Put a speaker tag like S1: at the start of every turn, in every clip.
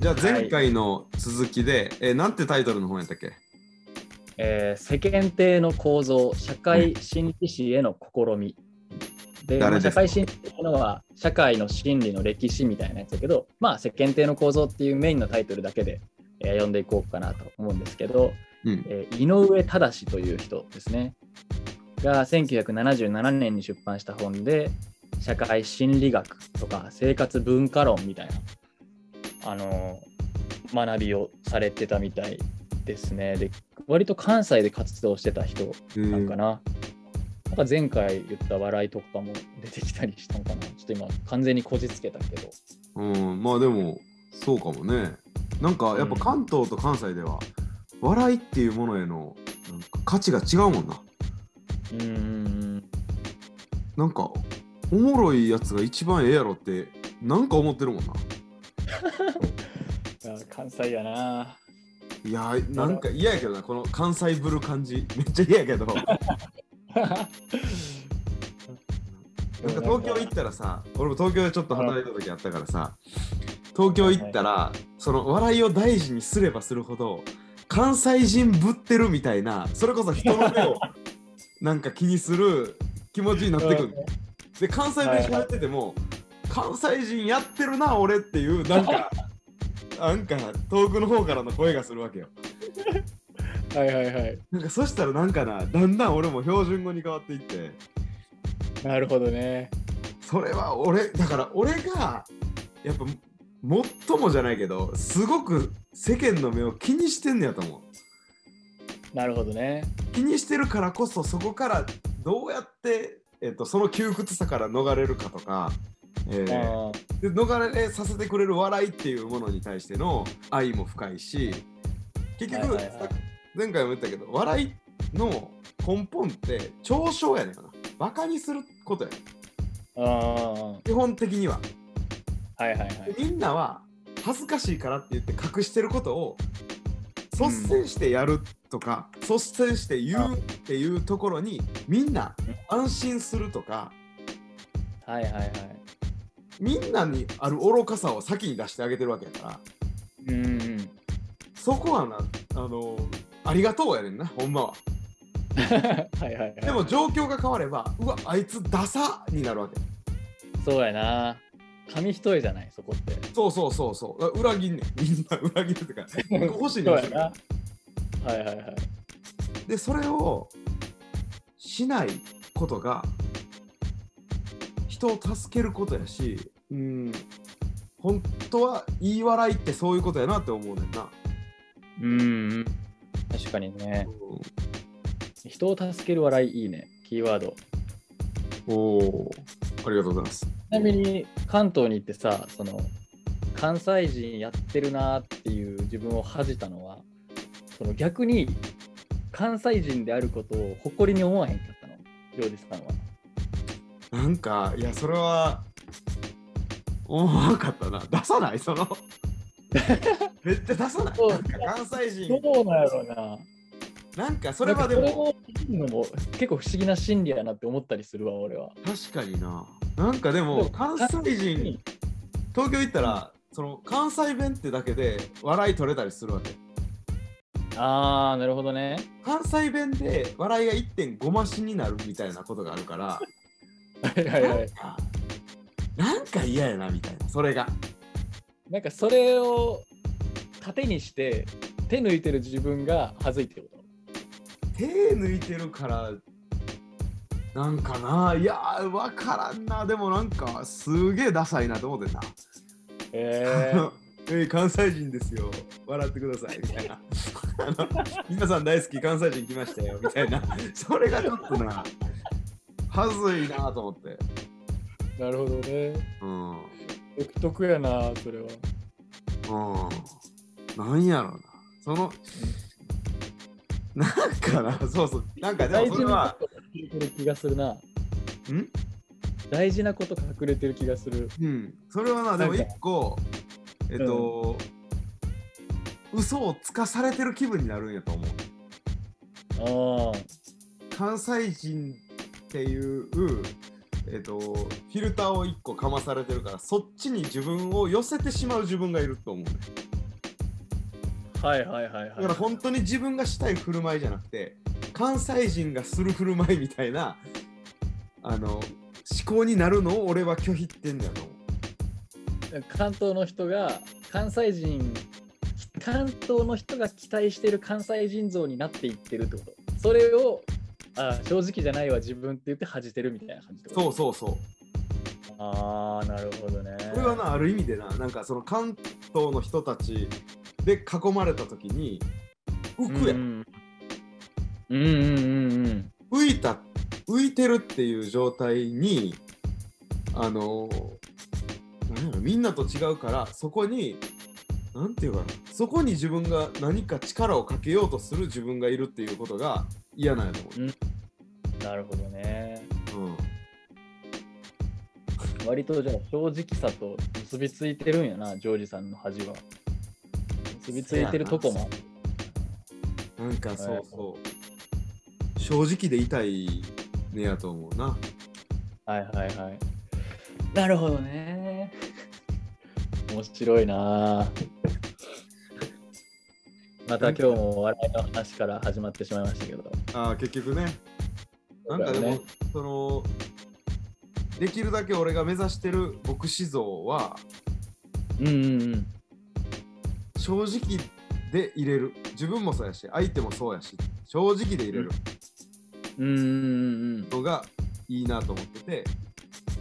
S1: じゃあ前回の続きで、えーなんてタイトルの本やったっけ？
S2: えー世間体の構造、社会心理史への試み。で、社会心理っていうのは、社会の心理の歴史みたいなやつだけど、まあ、世間体の構造っていうメインのタイトルだけで、えー読んでいこうかなと思うんですけど、
S1: うん。
S2: えー井上正という人ですね。が1977年に出版した本で、社会心理学とか生活文化論みたいな、あのー学びをされてたみたいですね。で、割と関西で活動してた人なんかな。なんか前回言った笑いとかも出てきたりしたのかな。ちょっと今完全にこじつけたけど。
S1: うん、まあでもそうかもね。なんかやっぱ関東と関西では、笑いっていうものへのなんか価値が違うもんな。
S2: うーん。
S1: なんかおもろいやつが一番ええやろってなんか思ってるもんな。
S2: 関西やな。
S1: いやーなんか嫌やけどなこの関西ぶる感じ。めっちゃ嫌やけど。なんか東京行ったらさ俺も東京でちょっと働いた時あったからさ東京行ったらその笑いを大事にすればするほど関西人ぶってるみたいなそれこそ人の目を なんか気にする気持ちになってくるで関西弁喋ってても関西人やってるな俺っていうなんか なんか遠くの方からの声がするわけよ
S2: はいはいはい。
S1: なんかそしたらなんかなだんだん俺も標準語に変わっていって
S2: なるほどね。
S1: それは俺だから俺がやっぱ最もじゃないけどすごく世間の目を気にしてんねやと思う
S2: なるほどね。
S1: 気にしてるからこそそこからどうやって、えっとその窮屈さから逃れるかとか、えーで逃れさせてくれる笑いっていうものに対しての愛も深いし結局、
S2: はいはいはい。
S1: 前回も言ったけど笑いの根本って嘲笑やねんかな。バカにすることやねん。基本的には。
S2: はいはいはい。
S1: でみんなは恥ずかしいからって言って隠してることを率先してやるとか、率先して言うっていうところにみんな安心するとか
S2: はいはいはい。
S1: みんなにある愚かさを先に出してあげてるわけやから
S2: うんうん。
S1: そこはなあのありがとうやねんなほんまは
S2: はいはいはい。
S1: でも状況が変わればうわあいつダサになるわけ
S2: そうやな。紙一重じゃない、そこって。
S1: そうそうそうそう裏切んねんみんな裏切るってか欲しいね。
S2: はいはいはい。
S1: でそれをしないことが人を助けることやしうん本当は言い笑いってそういうことやなって思うねんな、
S2: うんうん。確かにね。人を助ける笑いいいね。キーワード。
S1: おおありがとうございます
S2: ちなみに関東に行ってさ、その関西人やってるなっていう自分を恥じたのは、その逆に関西人であることを誇りに思わへんかったの、ジョージさんは。
S1: なんかいやそれは思わなかったな。出さない？その。めっちゃ出さない。なんか関西人。
S2: どうなんやろうな。
S1: なんかそれはでも。
S2: 結構不思議な心理やなって思ったりするわ、俺は。
S1: 確かにな。なんかでも関西人東京行ったらその関西弁ってだけで笑い取れたりするわけ。
S2: ああ、なるほどね。
S1: 関西弁で笑いが1.5増しになるみたいなことがあるから
S2: はいはい。はい。
S1: なんか嫌やなみたいなそれが。
S2: なんかそれを盾にして手抜いてる自分が恥ずいってこと？
S1: 手抜いてるからなんかないやーわからんな。でもなんかすげえダサいなと思ってんな。
S2: えー、
S1: えー関西人ですよ。笑ってくださいみたいな。皆さん大好き関西人来ましたよみたいな。それがちょっとなはずいなと思って
S2: なるほどね。
S1: うん
S2: 独特やな、それは。
S1: うんなんやろうなそのなんかなそうそうなんかで
S2: 大事な
S1: もそれは
S2: こと隠れてる気がするな。
S1: ん？
S2: 大事なこと隠れてる気がする。
S1: うんそれはなでも
S2: なんか
S1: 一個えっと、嘘をつかされてる気分になるんやと思う
S2: ああ。
S1: 関西人っていう、えっと、フィルターを1個かまされてるからそっちに自分を寄せてしまう自分がいると思うね。
S2: はいはいはいはい。
S1: だから本当に自分がしたい振る舞いじゃなくて関西人がする振る舞いみたいなあの思考になるのを俺は拒否ってんだよと思う。
S2: 関東の人が関西人関東の人が期待してる関西人像になっていってるってこと。それをあ正直じゃないわ自分って言って恥じてるみたいな感じ
S1: そうそうそう。
S2: ああなるほどね。
S1: これはなある意味でななんかその関東の人たちで囲まれた時に浮くやん、
S2: うん。うんうんうんうん。
S1: 浮いた浮いてるっていう状態にあのみんなと違うからそこになんていうかなそこに自分が何か力をかけようとする自分がいるっていうことが嫌なんやと思
S2: なるほどね
S1: う、うん、
S2: 割とじゃあ正直さと結びついてるんやなジョージさんの恥は結びついてるとこも
S1: なんかそうそう正直でいたいねやと思うな
S2: はいはいはい。なるほどね。面白いな。また今日も笑いの話から始まってしまいましたけど。
S1: あー結局ねなんかでも、
S2: そ
S1: のできるだけ俺が目指してる牧師像は
S2: うんうんうん。
S1: 正直で入れる。自分もそうやし相手もそうやし正直で入れる。
S2: うんうんうん
S1: のがいいなと思ってて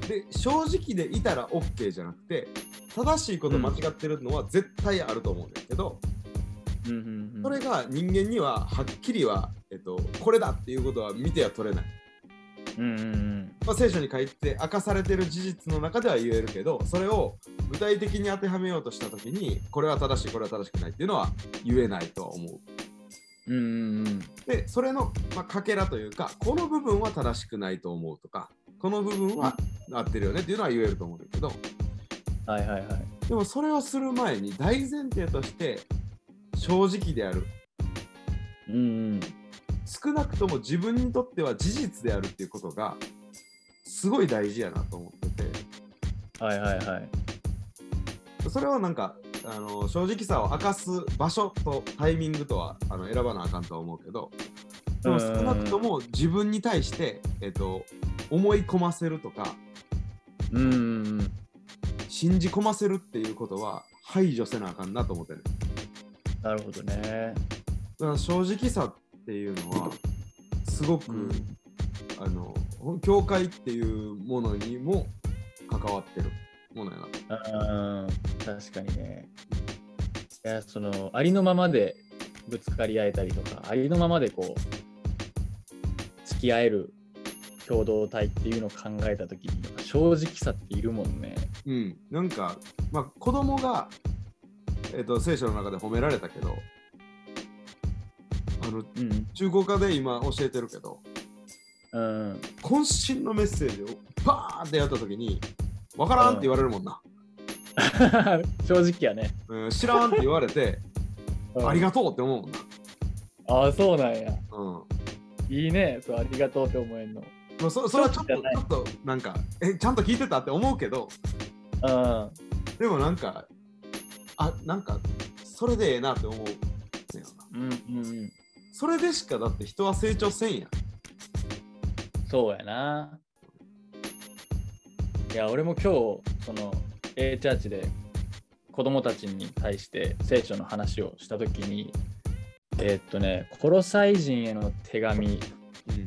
S1: で正直でいたら OK じゃなくて正しいこと間違ってるのは絶対あると思うんだけど、
S2: うんうん。
S1: それが人間にははっきりは、えっと、これだっていうことは見ては取れない、
S2: うん。
S1: まあ、聖書に書いて明かされてる事実の中では言えるけどそれを具体的に当てはめようとした時にこれは正しいこれは正しくないっていうのは言えないとは思う
S2: うんうんうん。
S1: でそれの、まあ、かけらというかこの部分は正しくないと思うとかこの部分は合ってるよねっていうのは言えると思うんだけど
S2: はいはいはい。
S1: でもそれをする前に大前提として正直である
S2: うんうん。
S1: 少なくとも自分にとっては事実であるっていうことがすごい大事やなと思ってて
S2: はいはいはい。
S1: それはなんかあの正直さを明かす場所とタイミングとはあの選ばなあかんとは思うけどでも少なくとも自分に対して、えっと、思い込ませるとか
S2: うん。
S1: 信じ込ませるっていうことは排除せなあかんなと思ってね
S2: なるほどね。
S1: だから正直さっていうのはすごく、
S2: うん
S1: あの教会っていうものにも関わってるものやな
S2: うん。確かにね。いや、その、ありのままでぶつかり合えたりとか、ありのままでこう、付き合える共同体っていうのを考えたときに、正直さっているもんね。
S1: うんなんかまあ子供がえっ、と聖書の中で褒められたけどあの
S2: うん。
S1: 中古科で今教えてるけど
S2: うん。
S1: 渾身のメッセージをバーンってやった時にわからんって言われるもんな、
S2: 正直やね。
S1: うん、知らんって言われてあり
S2: が
S1: がとうって思うもんな
S2: ああ、そうなんや。
S1: うん
S2: いいね。そう、ありがとうって思えんの。
S1: まあ、そそれはちょっとちょっとなんかえちゃんと聞いてたって思うけど
S2: うん。
S1: でもなんかあなんかそれでええなって思う
S2: うんうんうん。
S1: それでしかだって人は成長せんやん
S2: そうやな。いや、俺も今日、その、A チャーチで子供たちに対して聖書の話をしたときに、えーっとね、コロサイ人への手紙、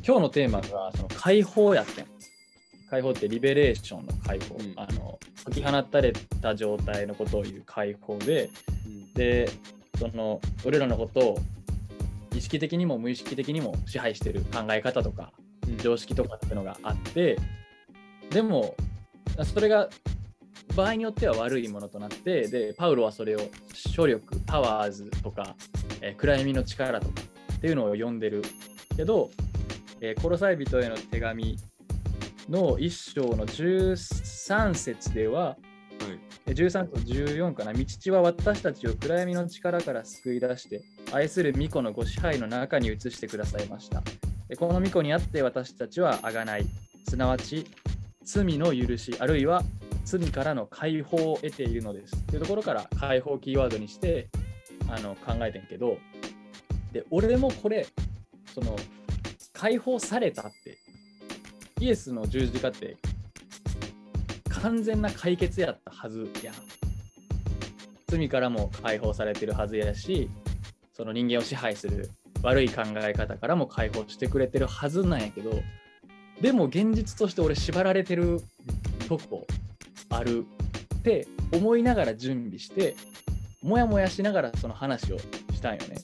S2: 今日のテーマがその解放やってん。解放ってリベレーションの解放。
S1: うん
S2: あの解き放たれた状態のことを言う解放で、
S1: うん
S2: で、その俺らのことを意識的にも無意識的にも支配してる考え方とか
S1: うん
S2: 常識とかっていうのがあってでもそれが場合によっては悪いものとなってでパウロはそれを書力パワーズとか、えー暗闇の力とかっていうのを呼んでるけど、えーコロサイ人への手紙の一章の13節では
S1: はい
S2: え13と14かな。道父は私たちを暗闇の力から救い出して、愛する巫女のご支配の中に移してくださいました。この巫女にあって私たちはあがない、すなわち罪の許し、あるいは罪からの解放を得ているのです。というところから解放キーワードにして、あの考えてんけどで俺もこれその解放されたってイエスの十字架って完全な解決やったはずや罪からも解放されてるはずやしその人間を支配する悪い考え方からも解放してくれてるはずなんやけどでも現実として俺縛られてるとこあるって思いながら準備してもやもやしながらその話をしたんよね。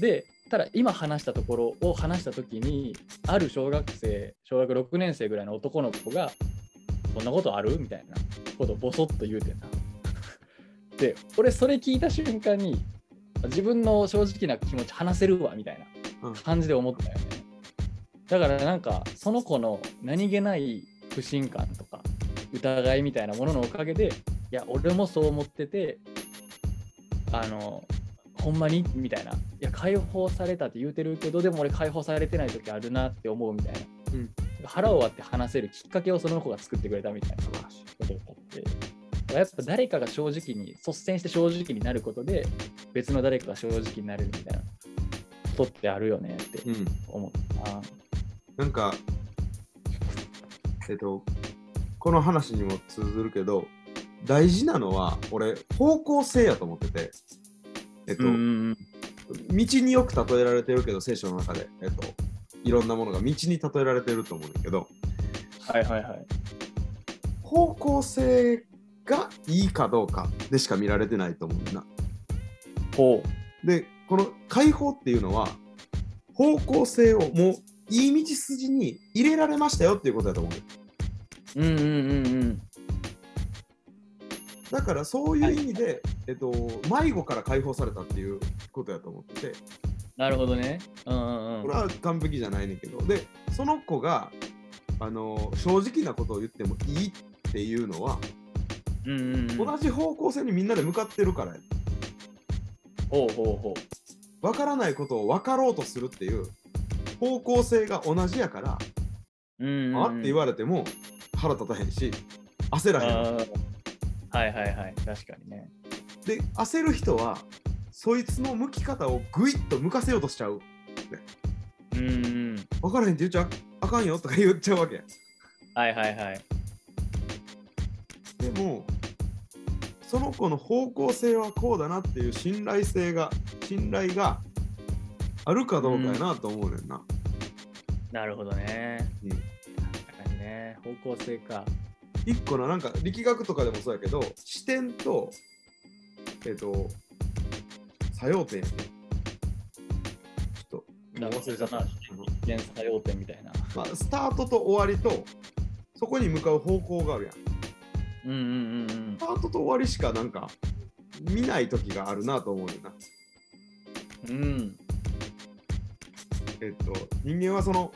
S2: でただ今話したところを話した時にある小学生小学6年生ぐらいの男の子が「そんなことある?」みたいなことをボソッと言うてん。で俺それ聞いた瞬間に自分の正直な気持ち話せるわみたいな
S1: うん。
S2: 感じで思ったよね。だからなんかその子の何気ない不信感とか疑いみたいなもののおかげでいや俺もそう思っててあのほんまに？みたいな。いや解放されたって言うてるけどでも俺解放されてない時あるなって思うみたいな、
S1: うん。
S2: 腹を割って話せるきっかけをその子が作ってくれたみたいな。
S1: 素晴らしい。
S2: やっぱ誰かが正直に率先して正直になることで別の誰かが正直になるみたいなことってあるよねって
S1: うん。
S2: 思ったな。
S1: なんか、えっと、この話にも通ずるけど、大事なのは、俺、方向性やと思ってて、えっと、
S2: うんうんうん
S1: 道によく例えられてるけど、聖書の中で、えっと、いろんなものが道に例えられてると思うんだけど、
S2: はいはいはい。
S1: 方向性がいいかどうかでしか見られてないと思うんだよな。
S2: ほ
S1: で、この解放っていうのは、方向性をもういい道筋に入れられましたよっていうことだと思う。
S2: う。うんうんうんうん。
S1: だからそういう意味で、えっと、迷子から解放されたっていうことやと思ってて、
S2: なるほどね。うんうんうん。
S1: これは完璧じゃないねんけど、で、その子が、あの正直なことを言ってもいいっていうのは、
S2: うんうんうん、
S1: 同じ方向性にみんなで向かってるからや
S2: ほうほうほ
S1: 分からないことを分かろうとするっていう方向性が同じやから、
S2: う。うんうんうん、
S1: あって言われても腹立たへんし焦らへん
S2: はいはいはい。確かにね。
S1: で焦る人はそいつの向き方をぐいっと向かせようとしちゃう
S2: うんうん。
S1: 分からへんって言っちゃあかんよとか言っちゃうわけ
S2: はいはいはい。
S1: でもその子の方向性はこうだなっていう信頼性が信頼があるかどうかやなと思うねんな、
S2: なるほどね。
S1: うん
S2: 確かにね。方向性か。
S1: 一個のなんか力学とかでもそうやけど視点とえっ、と作用点やねちょっともう忘れちゃったあの
S2: 連作用点みたいな。
S1: まあ、スタートと終わりとそこに向かう方向があるやんス
S2: うんうんうんうん
S1: タートと終わりしかなんか見ない時があるなと思うよな
S2: うん。
S1: えっと人間はその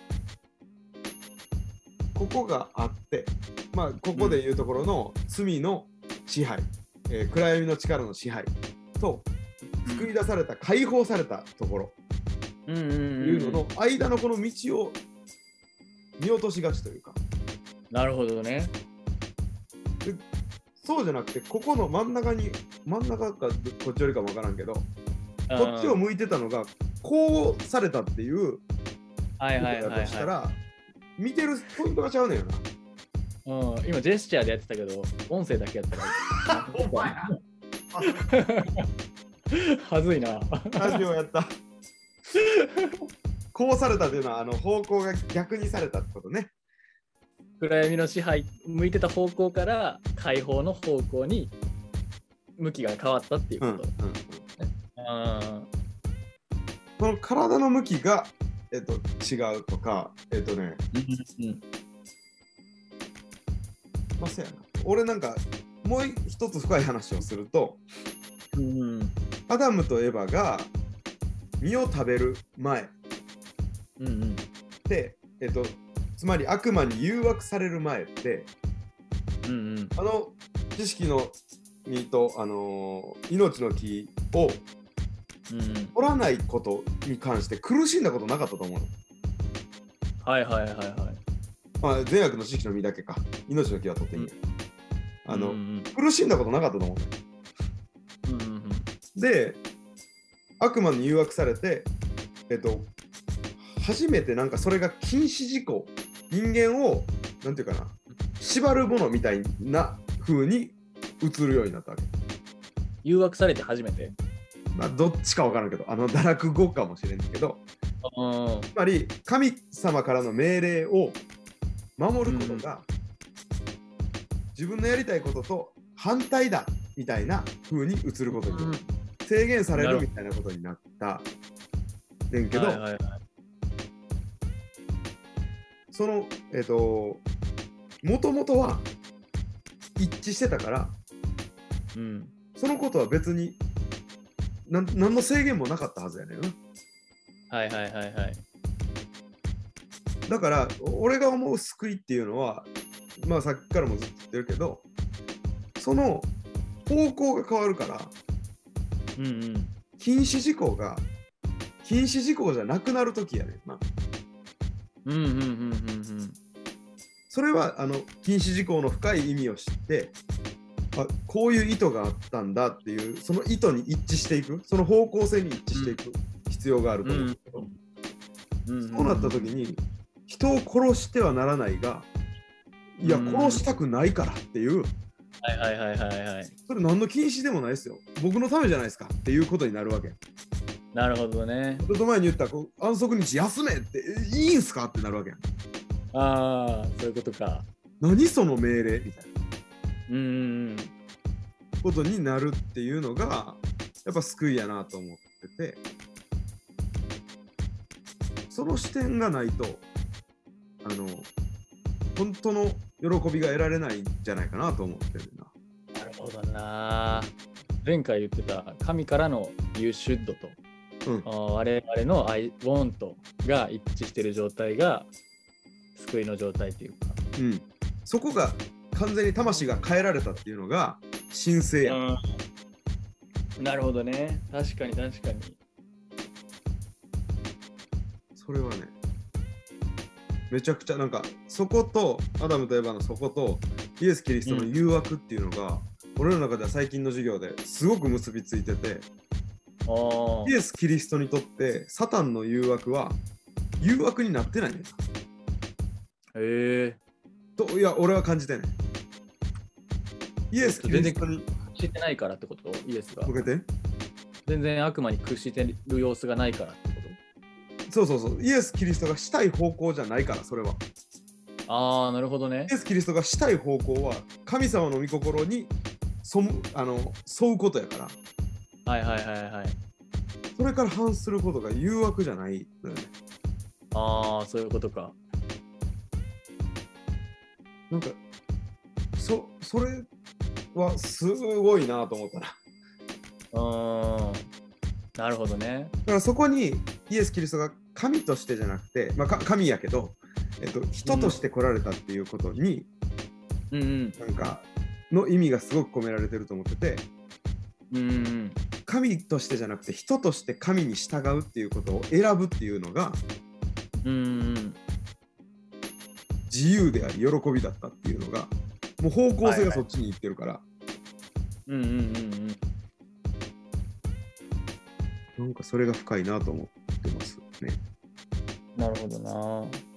S1: ここがあってまあここでいうところの罪の支配、えー暗闇の力の支配と作り出された解放されたところ
S2: うんうんうんうん。
S1: いうのの間のこの道を見落としがちというか
S2: なるほどね。
S1: そうじゃなくてここの真ん中に真ん中かこっちよりかもわからんけどこ
S2: こ
S1: っちを向いてたのがこうされたっていう
S2: はいはい
S1: こと
S2: はいは
S1: だとしたら見てるポイントがちゃうねんよな。
S2: い。うん、今ジェスチャーでやってたけど、音声だけやったら。
S1: お前な
S2: はずいな。
S1: ラジオやった。こうされたっていうのはあの方向が逆にされたってことね。
S2: 暗闇の支配、向いてた方向から解放の方向に向きが変わったっていうこと。うん
S1: この体の向きが、えっと、違うとか、えっとね、
S2: うん
S1: まあ、そうやな。俺なんか、もう一つ深い話をすると、
S2: うんうん。
S1: アダムとエバが実を食べる前
S2: うんうん。
S1: で、えっと、つまり悪魔に誘惑される前って、
S2: うんうん
S1: あの知識の実と、あのー命の木を
S2: うんうん
S1: 取らないことに関して苦しんだことなかったと思うの。
S2: はいはいはいはい。
S1: まあ、善悪の知識の実だけか。命の木は取っていいんや。あの、
S2: うんうん
S1: 苦しんだことなかったと思うの。
S2: うんうん
S1: で、悪魔に誘惑されて、えっと、初めてなんかそれが禁止事項、人間を、なんていうかな、縛るものみたいな風に映るようになったわけ。
S2: 誘惑されて初めて。
S1: まあ、どっちかわからんけど、あの堕落語かもしれんけど、
S2: うん。
S1: つまり神様からの命令を守ることが、自分のやりたいことと反対だみたいな風に映ることになる、制限されるみたいなことになったねんけど、
S2: はいはいはい
S1: そのえっ、ともともとは一致してたから
S2: うん。
S1: そのことは別になん何の制限もなかったはずやねんな
S2: はいはいはいはい。
S1: だから俺が思う救いっていうのはまあさっきからもずっと言ってるけどその方向が変わるから
S2: うんうん。
S1: 禁止事項が禁止事項じゃなくなる時やねんな
S2: うんうんうんうんうん。
S1: それはあの禁止事項の深い意味を知ってあこういう意図があったんだっていうその意図に一致していくその方向性に一致していく必要があると思うんだけど、
S2: うん。
S1: そうなった時に人を殺してはならないがいや
S2: うん。
S1: 殺したくないからっていう。
S2: はいはいはいはいはい。
S1: それ何の禁止でもないですよ。僕のためじゃないですかっていうことになるわけ
S2: なるほどね。
S1: ちょっと前に言ったこう安息日休めってえいいんすか？ってなるわけやん
S2: ああ、そういうことか。
S1: 何その命令？みたいな
S2: うんうんうん。
S1: ことになるっていうのがやっぱ救いやなと思っててその視点がないとあの本当の喜びが得られないんじゃないかなと思ってるな。
S2: なるほどな。前回言ってた神からの You should と、
S1: うん
S2: 我々の I want が一致している状態が救いの状態というか。
S1: うん、そこが完全に魂が変えられたっていうのが神聖や。
S2: うん、なるほどね。確かに確かに。
S1: それはねめちゃくちゃなんかそことアダムとエヴァのそことイエス・キリストの誘惑っていうのが、俺の中では最近の授業ですごく結びついててイエス・キリストにとってサタンの誘惑は誘惑になってないね。
S2: へえ。
S1: といや俺は感じてねイエス・キリストに
S2: 屈してないからってこと？イエスが。全然悪魔に屈してる様子がないからってこと？
S1: そうそうそう。イエス・キリストがしたい方向じゃないからそれは。
S2: ああ、なるほどね。
S1: イエ。ス・キリストがしたい方向は神様の御心にそむあの沿うことやから
S2: はいはいはいはい。
S1: それから反することが誘惑じゃないのよね
S2: ああ、そういうことか。
S1: なんかそそれはすごいなと思ったな
S2: うーん。なるほどね。
S1: だからそこにイエス・キリストが神としてじゃなくて、まあ、か神やけど、えっと、人として来られたっていうことに、
S2: うんうん。
S1: なんかの意味がすごく込められてると思ってて
S2: うんうん。
S1: 神としてじゃなくて人として神に従うっていうことを選ぶっていうのが
S2: うんうん。
S1: 自由であり喜びだったっていうのがもう方向性がそっちに行ってるから、
S2: うんうんうんうん。
S1: なんかそれが深いなと思ってますね。
S2: なるほどな。